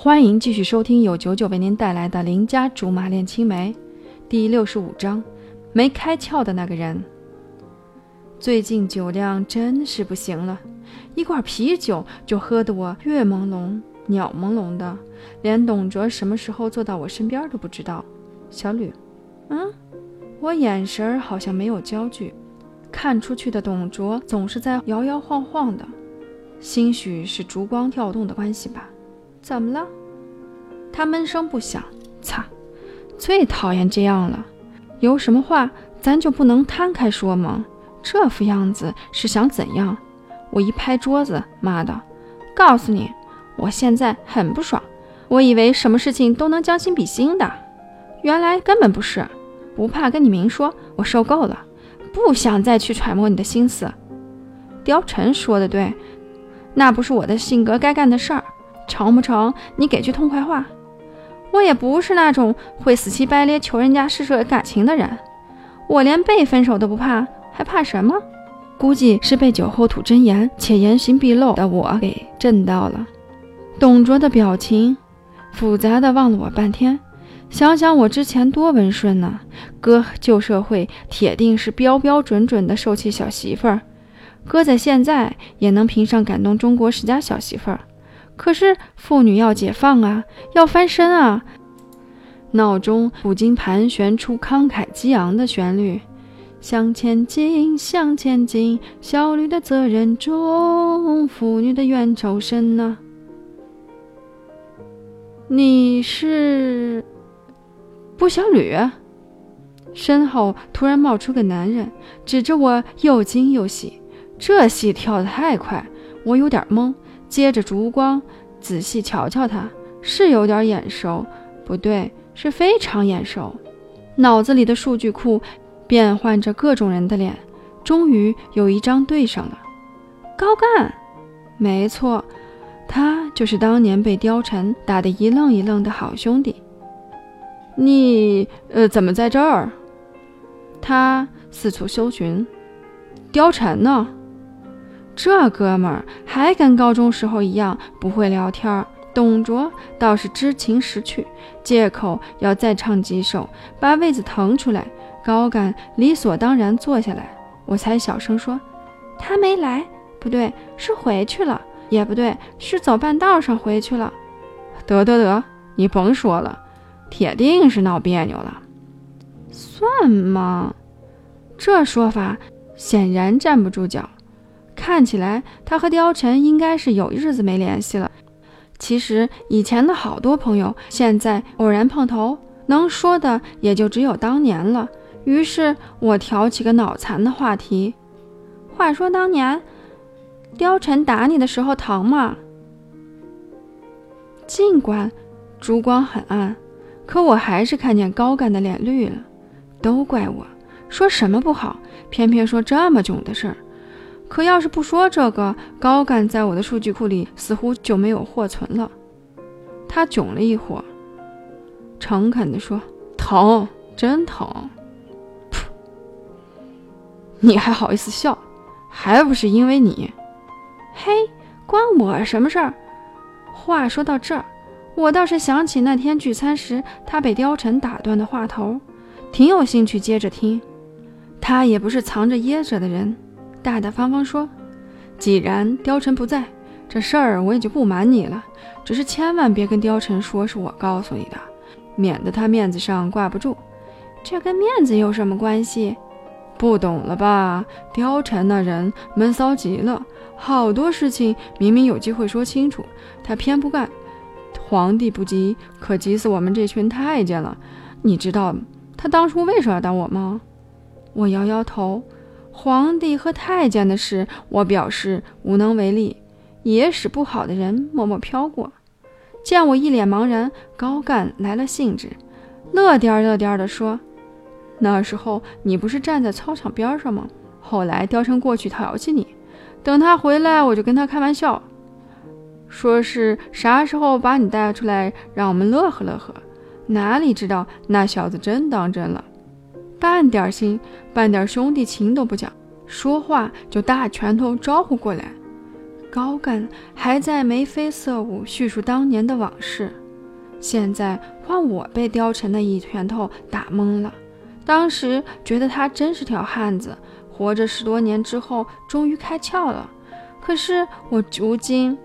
欢迎继续收听由九九为您带来的《邻家竹马恋青梅》第六十五章：没开窍的那个人。最近酒量真是不行了，一罐啤酒就喝得我月朦胧、鸟朦胧的，连董卓什么时候坐到我身边都不知道。小吕，嗯，我眼神好像没有焦距，看出去的董卓总是在摇摇晃晃的，兴许是烛光跳动的关系吧。怎么了？他闷声不响。擦，最讨厌这样了。有什么话咱就不能摊开说吗？这副样子是想怎样？我一拍桌子，妈的！告诉你，我现在很不爽。我以为什么事情都能将心比心的，原来根本不是。不怕跟你明说，我受够了，不想再去揣摩你的心思。貂蝉说的对，那不是我的性格该干的事儿。成不成？你给句痛快话。我也不是那种会死乞白咧求人家施舍感情的人，我连被分手都不怕，还怕什么？估计是被酒后吐真言且言行毕露的我给震到了。董卓的表情复杂的望了我半天，想想我之前多温顺呢，搁旧社会铁定是标标准准的受气小媳妇儿，搁在现在也能评上感动中国十佳小媳妇儿。可是妇女要解放啊，要翻身啊！闹钟不禁盘旋出慷慨激昂的旋律：向前进，向前进，小吕的责任重，妇女的冤仇深呐。你是不小吕？身后突然冒出个男人，指着我，又惊又喜。这戏跳得太快，我有点懵。接着烛光仔细瞧瞧他，是有点眼熟，不对，是非常眼熟。脑子里的数据库变换着各种人的脸，终于有一张对上了。高干，没错，他就是当年被貂蝉打得一愣一愣的好兄弟。你呃，怎么在这儿？他四处搜寻，貂蝉呢？这哥们儿还跟高中时候一样不会聊天。董卓倒是知情识趣，借口要再唱几首，把位子腾出来。高干理所当然坐下来，我才小声说：“他没来，不对，是回去了，也不对，是走半道上回去了。”得得得，你甭说了，铁定是闹别扭了。算吗？这说法显然站不住脚。看起来他和貂蝉应该是有日子没联系了。其实以前的好多朋友，现在偶然碰头，能说的也就只有当年了。于是我挑起个脑残的话题：“话说当年，貂蝉打你的时候疼吗？”尽管烛光很暗，可我还是看见高干的脸绿了。都怪我，说什么不好，偏偏说这么囧的事儿。可要是不说这个，高干在我的数据库里似乎就没有货存了。他囧了一会儿，诚恳地说：“疼，真疼。”噗！你还好意思笑？还不是因为你？嘿，关我什么事儿？话说到这儿，我倒是想起那天聚餐时他被貂蝉打断的话头，挺有兴趣接着听。他也不是藏着掖着的人。大大方方说：“既然貂蝉不在，这事儿我也就不瞒你了。只是千万别跟貂蝉说是我告诉你的，免得她面子上挂不住。这跟面子有什么关系？不懂了吧？貂蝉那人闷骚极了，好多事情明明有机会说清楚，她偏不干。皇帝不急，可急死我们这群太监了。你知道他当初为什么要打我吗？”我摇摇头。皇帝和太监的事，我表示无能为力。也使不好的人默默飘过。见我一脸茫然，高干来了兴致，乐颠乐颠地说：“那时候你不是站在操场边上吗？后来雕成过去调戏你，等他回来，我就跟他开玩笑，说是啥时候把你带出来，让我们乐呵乐呵。哪里知道那小子真当真了。”半点心，半点兄弟情都不讲，说话就大拳头招呼过来。高干还在眉飞色舞叙述当年的往事，现在换我被貂蝉的一拳头打懵了。当时觉得他真是条汉子，活着十多年之后终于开窍了。可是我如今，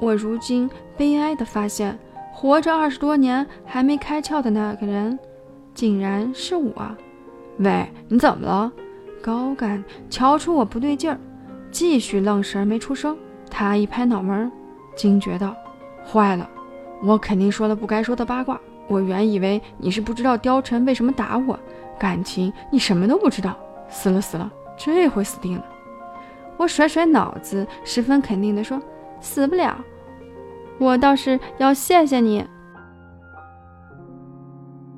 我如今悲哀地发现，活着二十多年还没开窍的那个人，竟然是我。喂，你怎么了？高干瞧出我不对劲儿。继续愣神没出声，他一拍脑门，惊觉道：“坏了，我肯定说了不该说的八卦。我原以为你是不知道貂蝉为什么打我，感情你什么都不知道。死了死了，这回死定了。”我甩甩脑子，十分肯定地说：“死不了。我倒是要谢谢你。”